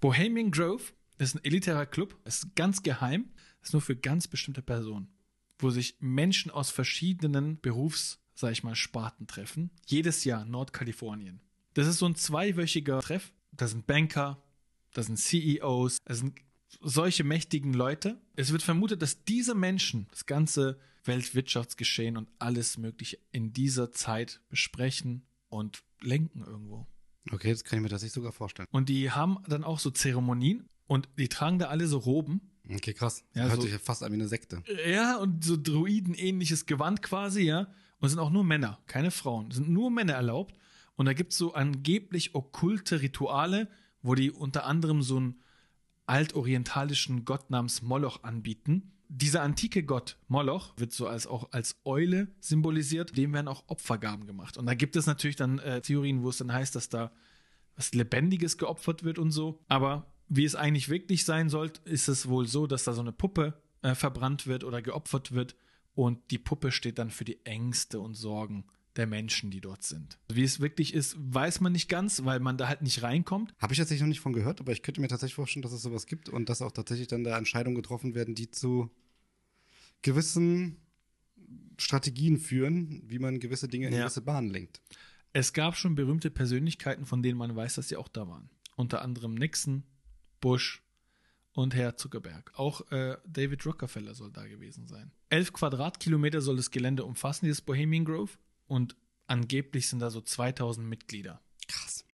Bohemian Grove ist ein elitärer Club, ist ganz geheim, ist nur für ganz bestimmte Personen, wo sich Menschen aus verschiedenen Berufs, sag ich mal, Sparten treffen. Jedes Jahr Nordkalifornien. Das ist so ein zweiwöchiger Treff. Da sind Banker, da sind CEOs, da sind solche mächtigen Leute. Es wird vermutet, dass diese Menschen das ganze Weltwirtschaftsgeschehen und alles Mögliche in dieser Zeit besprechen und lenken irgendwo. Okay, das kann ich mir das nicht sogar vorstellen. Und die haben dann auch so Zeremonien und die tragen da alle so Roben. Okay, krass. Ja, Hört so- sich ja fast an wie eine Sekte. Ja, und so Druiden-ähnliches Gewand quasi, ja. Und sind auch nur Männer, keine Frauen. Sind nur Männer erlaubt. Und da gibt es so angeblich okkulte Rituale, wo die unter anderem so einen altorientalischen Gott namens Moloch anbieten. Dieser antike Gott Moloch wird so als auch als Eule symbolisiert. Dem werden auch Opfergaben gemacht. Und da gibt es natürlich dann äh, Theorien, wo es dann heißt, dass da was Lebendiges geopfert wird und so. Aber wie es eigentlich wirklich sein soll, ist es wohl so, dass da so eine Puppe äh, verbrannt wird oder geopfert wird und die Puppe steht dann für die Ängste und Sorgen der Menschen, die dort sind. Wie es wirklich ist, weiß man nicht ganz, weil man da halt nicht reinkommt. Habe ich tatsächlich noch nicht von gehört, aber ich könnte mir tatsächlich vorstellen, dass es sowas gibt und dass auch tatsächlich dann da Entscheidungen getroffen werden, die zu gewissen Strategien führen, wie man gewisse Dinge in Ja. gewisse Bahnen lenkt. Es gab schon berühmte Persönlichkeiten, von denen man weiß, dass sie auch da waren. Unter anderem Nixon, Bush und Herr Zuckerberg. Auch äh, David Rockefeller soll da gewesen sein. Elf Quadratkilometer soll das Gelände umfassen, dieses Bohemian Grove. Und angeblich sind da so 2000 Mitglieder.